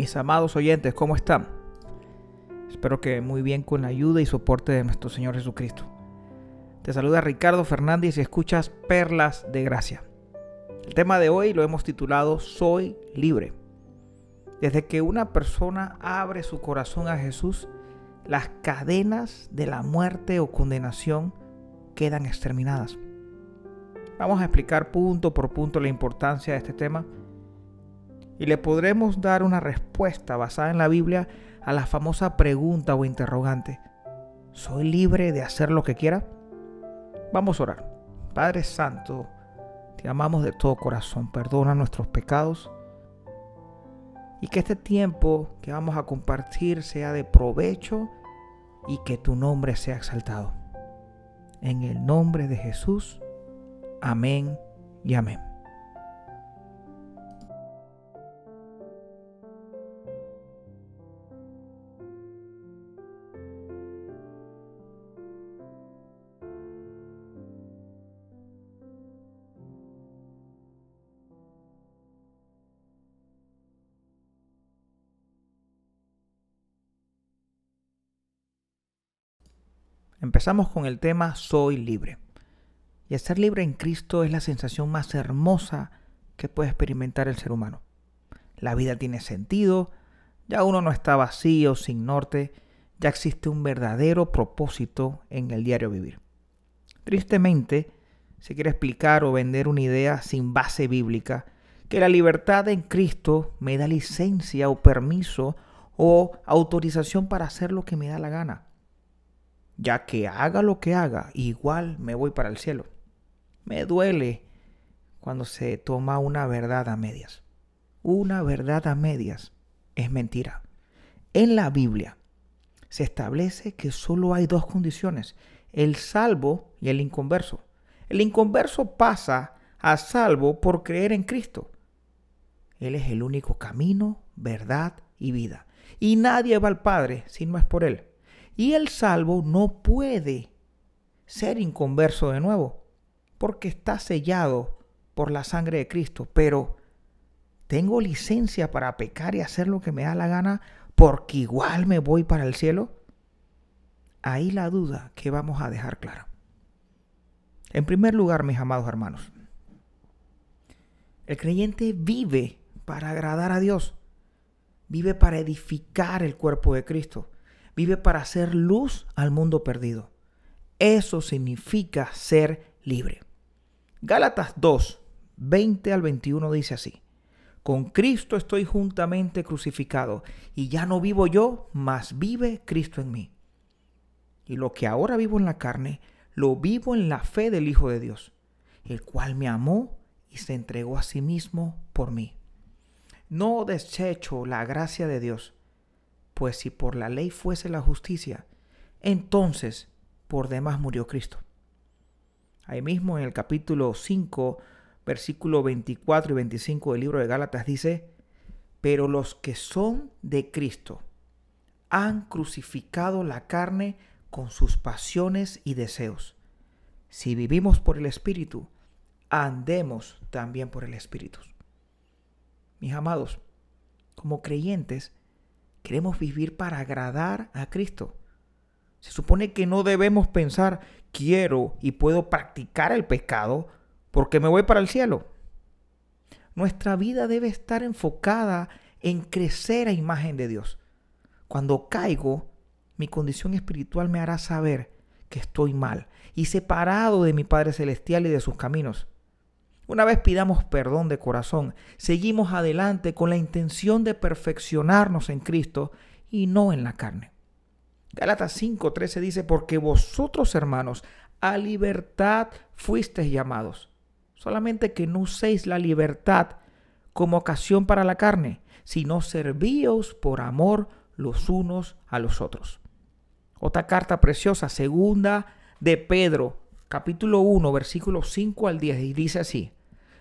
Mis amados oyentes, ¿cómo están? Espero que muy bien con la ayuda y soporte de nuestro Señor Jesucristo. Te saluda Ricardo Fernández y escuchas Perlas de Gracia. El tema de hoy lo hemos titulado Soy libre. Desde que una persona abre su corazón a Jesús, las cadenas de la muerte o condenación quedan exterminadas. Vamos a explicar punto por punto la importancia de este tema y le podremos dar una respuesta basada en la Biblia a la famosa pregunta o interrogante. ¿Soy libre de hacer lo que quiera? Vamos a orar. Padre Santo, te amamos de todo corazón. Perdona nuestros pecados. Y que este tiempo que vamos a compartir sea de provecho y que tu nombre sea exaltado. En el nombre de Jesús. Amén y amén. Empezamos con el tema Soy libre. Y ser libre en Cristo es la sensación más hermosa que puede experimentar el ser humano. La vida tiene sentido, ya uno no está vacío, sin norte, ya existe un verdadero propósito en el diario vivir. Tristemente, se quiere explicar o vender una idea sin base bíblica, que la libertad en Cristo me da licencia o permiso o autorización para hacer lo que me da la gana ya que haga lo que haga, igual me voy para el cielo. Me duele cuando se toma una verdad a medias. Una verdad a medias es mentira. En la Biblia se establece que solo hay dos condiciones, el salvo y el inconverso. El inconverso pasa a salvo por creer en Cristo. Él es el único camino, verdad y vida. Y nadie va al Padre si no es por Él. Y el salvo no puede ser inconverso de nuevo, porque está sellado por la sangre de Cristo. Pero tengo licencia para pecar y hacer lo que me da la gana, porque igual me voy para el cielo. Ahí la duda que vamos a dejar clara. En primer lugar, mis amados hermanos, el creyente vive para agradar a Dios, vive para edificar el cuerpo de Cristo vive para hacer luz al mundo perdido. Eso significa ser libre. Gálatas 2, 20 al 21 dice así. Con Cristo estoy juntamente crucificado, y ya no vivo yo, mas vive Cristo en mí. Y lo que ahora vivo en la carne, lo vivo en la fe del Hijo de Dios, el cual me amó y se entregó a sí mismo por mí. No desecho la gracia de Dios, pues si por la ley fuese la justicia, entonces por demás murió Cristo. Ahí mismo en el capítulo 5, versículo 24 y 25 del libro de Gálatas dice, pero los que son de Cristo han crucificado la carne con sus pasiones y deseos. Si vivimos por el Espíritu, andemos también por el Espíritu. Mis amados, como creyentes, Queremos vivir para agradar a Cristo. Se supone que no debemos pensar, quiero y puedo practicar el pecado porque me voy para el cielo. Nuestra vida debe estar enfocada en crecer a imagen de Dios. Cuando caigo, mi condición espiritual me hará saber que estoy mal y separado de mi Padre Celestial y de sus caminos. Una vez pidamos perdón de corazón, seguimos adelante con la intención de perfeccionarnos en Cristo y no en la carne. Gálatas 5:13 dice, porque vosotros hermanos a libertad fuisteis llamados, solamente que no uséis la libertad como ocasión para la carne, sino servíos por amor los unos a los otros. Otra carta preciosa, segunda de Pedro, capítulo 1, versículos 5 al 10, y dice así,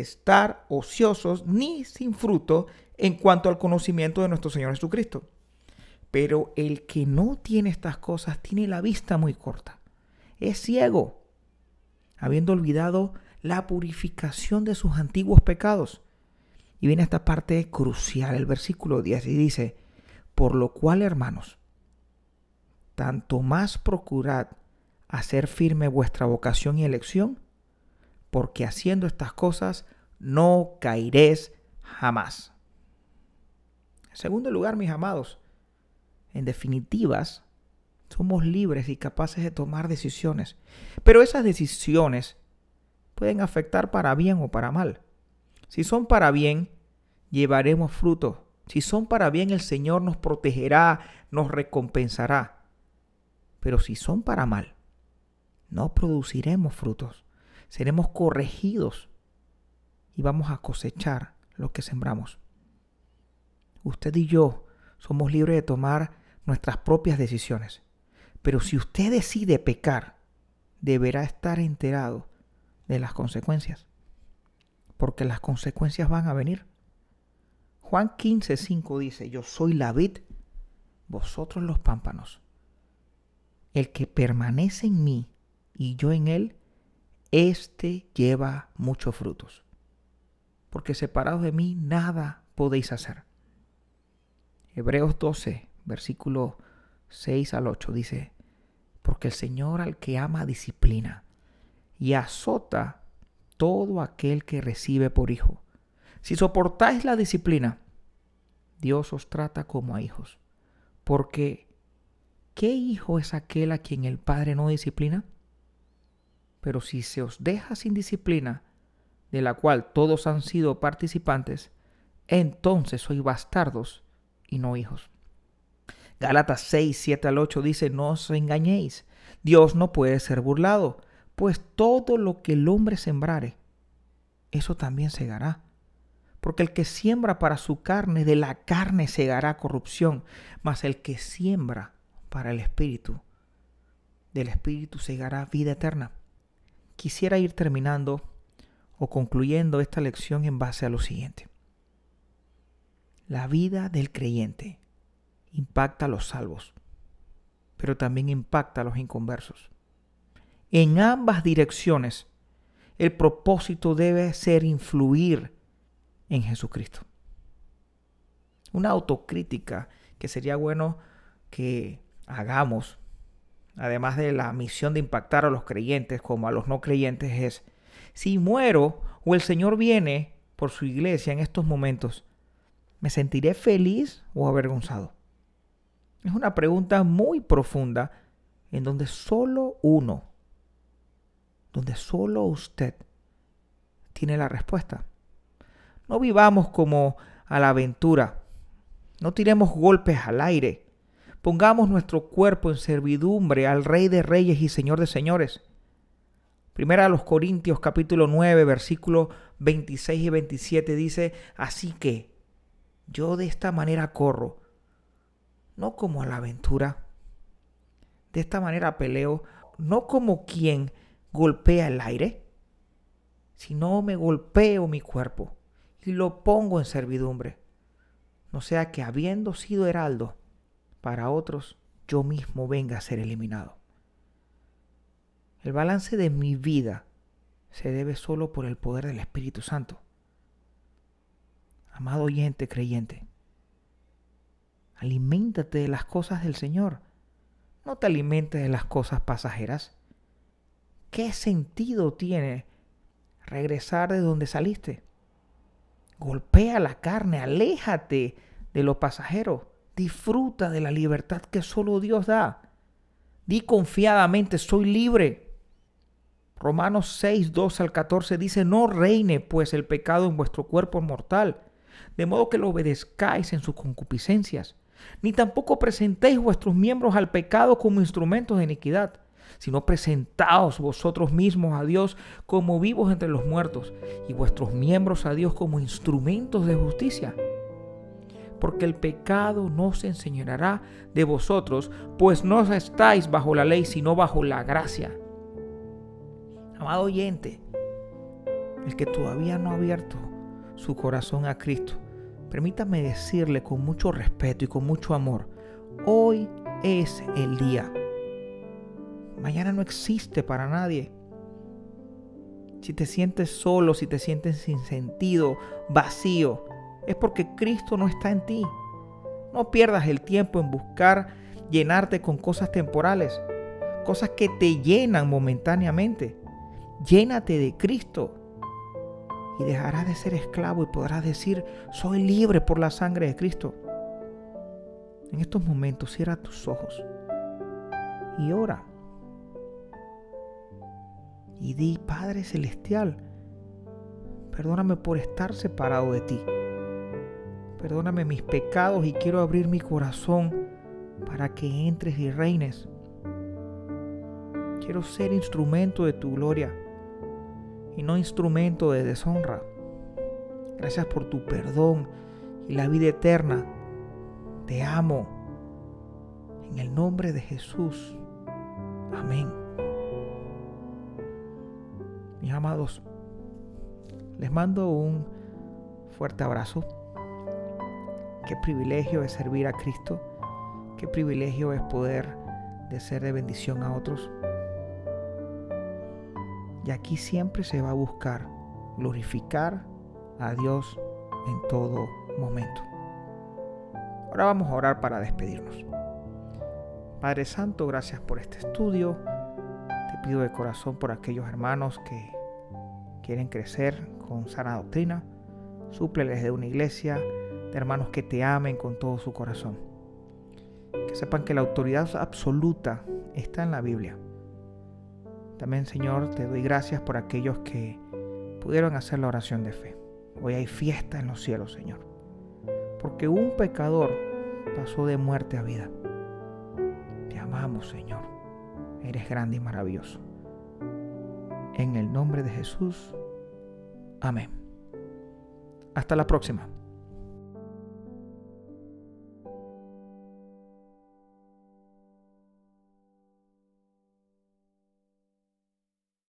estar ociosos ni sin fruto en cuanto al conocimiento de nuestro Señor Jesucristo. Pero el que no tiene estas cosas tiene la vista muy corta. Es ciego, habiendo olvidado la purificación de sus antiguos pecados. Y viene esta parte crucial, el versículo 10, y dice, por lo cual, hermanos, tanto más procurad hacer firme vuestra vocación y elección, porque haciendo estas cosas no caeréis jamás. En segundo lugar, mis amados, en definitivas, somos libres y capaces de tomar decisiones, pero esas decisiones pueden afectar para bien o para mal. Si son para bien, llevaremos fruto. Si son para bien, el Señor nos protegerá, nos recompensará. Pero si son para mal, no produciremos frutos. Seremos corregidos y vamos a cosechar lo que sembramos. Usted y yo somos libres de tomar nuestras propias decisiones. Pero si usted decide pecar, deberá estar enterado de las consecuencias. Porque las consecuencias van a venir. Juan 15, 5 dice, yo soy la vid, vosotros los pámpanos. El que permanece en mí y yo en él, éste lleva muchos frutos. Porque separados de mí nada podéis hacer. Hebreos 12, versículo 6 al 8 dice, porque el Señor al que ama disciplina y azota todo aquel que recibe por hijo. Si soportáis la disciplina, Dios os trata como a hijos. Porque, ¿qué hijo es aquel a quien el Padre no disciplina? Pero si se os deja sin disciplina, de la cual todos han sido participantes, entonces sois bastardos y no hijos. Gálatas 6, 7 al 8 dice, no os engañéis, Dios no puede ser burlado, pues todo lo que el hombre sembrare, eso también segará. Porque el que siembra para su carne, de la carne segará corrupción, mas el que siembra para el Espíritu, del Espíritu segará vida eterna. Quisiera ir terminando o concluyendo esta lección en base a lo siguiente. La vida del creyente impacta a los salvos, pero también impacta a los inconversos en ambas direcciones, el propósito debe ser influir en Jesucristo. Una autocrítica que sería bueno que hagamos, además de la misión de impactar a los creyentes como a los no creyentes, es, si muero o el Señor viene por su iglesia en estos momentos, ¿me sentiré feliz o avergonzado? Es una pregunta muy profunda en donde solo uno donde solo usted tiene la respuesta. No vivamos como a la aventura. No tiremos golpes al aire. Pongamos nuestro cuerpo en servidumbre al Rey de Reyes y Señor de Señores. Primera a los Corintios capítulo 9 versículos 26 y 27 dice, así que yo de esta manera corro, no como a la aventura. De esta manera peleo, no como quien golpea el aire, sino me golpeo mi cuerpo y lo pongo en servidumbre. No sea que habiendo sido heraldo para otros, yo mismo venga a ser eliminado. El balance de mi vida se debe solo por el poder del Espíritu Santo. Amado oyente creyente, aliméntate de las cosas del Señor. No te alimentes de las cosas pasajeras. ¿Qué sentido tiene regresar de donde saliste? Golpea la carne, aléjate de los pasajeros, disfruta de la libertad que solo Dios da. Di confiadamente, soy libre. Romanos 6, 2 al 14 dice, no reine pues el pecado en vuestro cuerpo mortal, de modo que lo obedezcáis en sus concupiscencias, ni tampoco presentéis vuestros miembros al pecado como instrumentos de iniquidad sino presentaos vosotros mismos a Dios como vivos entre los muertos y vuestros miembros a Dios como instrumentos de justicia. Porque el pecado no se enseñará de vosotros, pues no estáis bajo la ley, sino bajo la gracia. Amado oyente, el que todavía no ha abierto su corazón a Cristo, permítame decirle con mucho respeto y con mucho amor, hoy es el día. Mañana no existe para nadie. Si te sientes solo, si te sientes sin sentido, vacío, es porque Cristo no está en ti. No pierdas el tiempo en buscar llenarte con cosas temporales, cosas que te llenan momentáneamente. Llénate de Cristo y dejarás de ser esclavo y podrás decir, soy libre por la sangre de Cristo. En estos momentos cierra tus ojos y ora. Y di, Padre Celestial, perdóname por estar separado de ti. Perdóname mis pecados y quiero abrir mi corazón para que entres y reines. Quiero ser instrumento de tu gloria y no instrumento de deshonra. Gracias por tu perdón y la vida eterna. Te amo. En el nombre de Jesús. Amén. Mis amados, les mando un fuerte abrazo Qué privilegio es servir a Cristo. Qué privilegio es poder de ser de bendición a otros. Y aquí siempre se va a buscar glorificar a Dios en todo momento. Ahora vamos a orar para despedirnos. Padre Santo, gracias por este estudio. Te pido de corazón por aquellos hermanos que quieren crecer con sana doctrina. Súpleles de una iglesia de hermanos que te amen con todo su corazón. Que sepan que la autoridad absoluta está en la Biblia. También, Señor, te doy gracias por aquellos que pudieron hacer la oración de fe. Hoy hay fiesta en los cielos, Señor. Porque un pecador pasó de muerte a vida. Te amamos, Señor. Eres grande y maravilloso. En el nombre de Jesús. Amén. Hasta la próxima.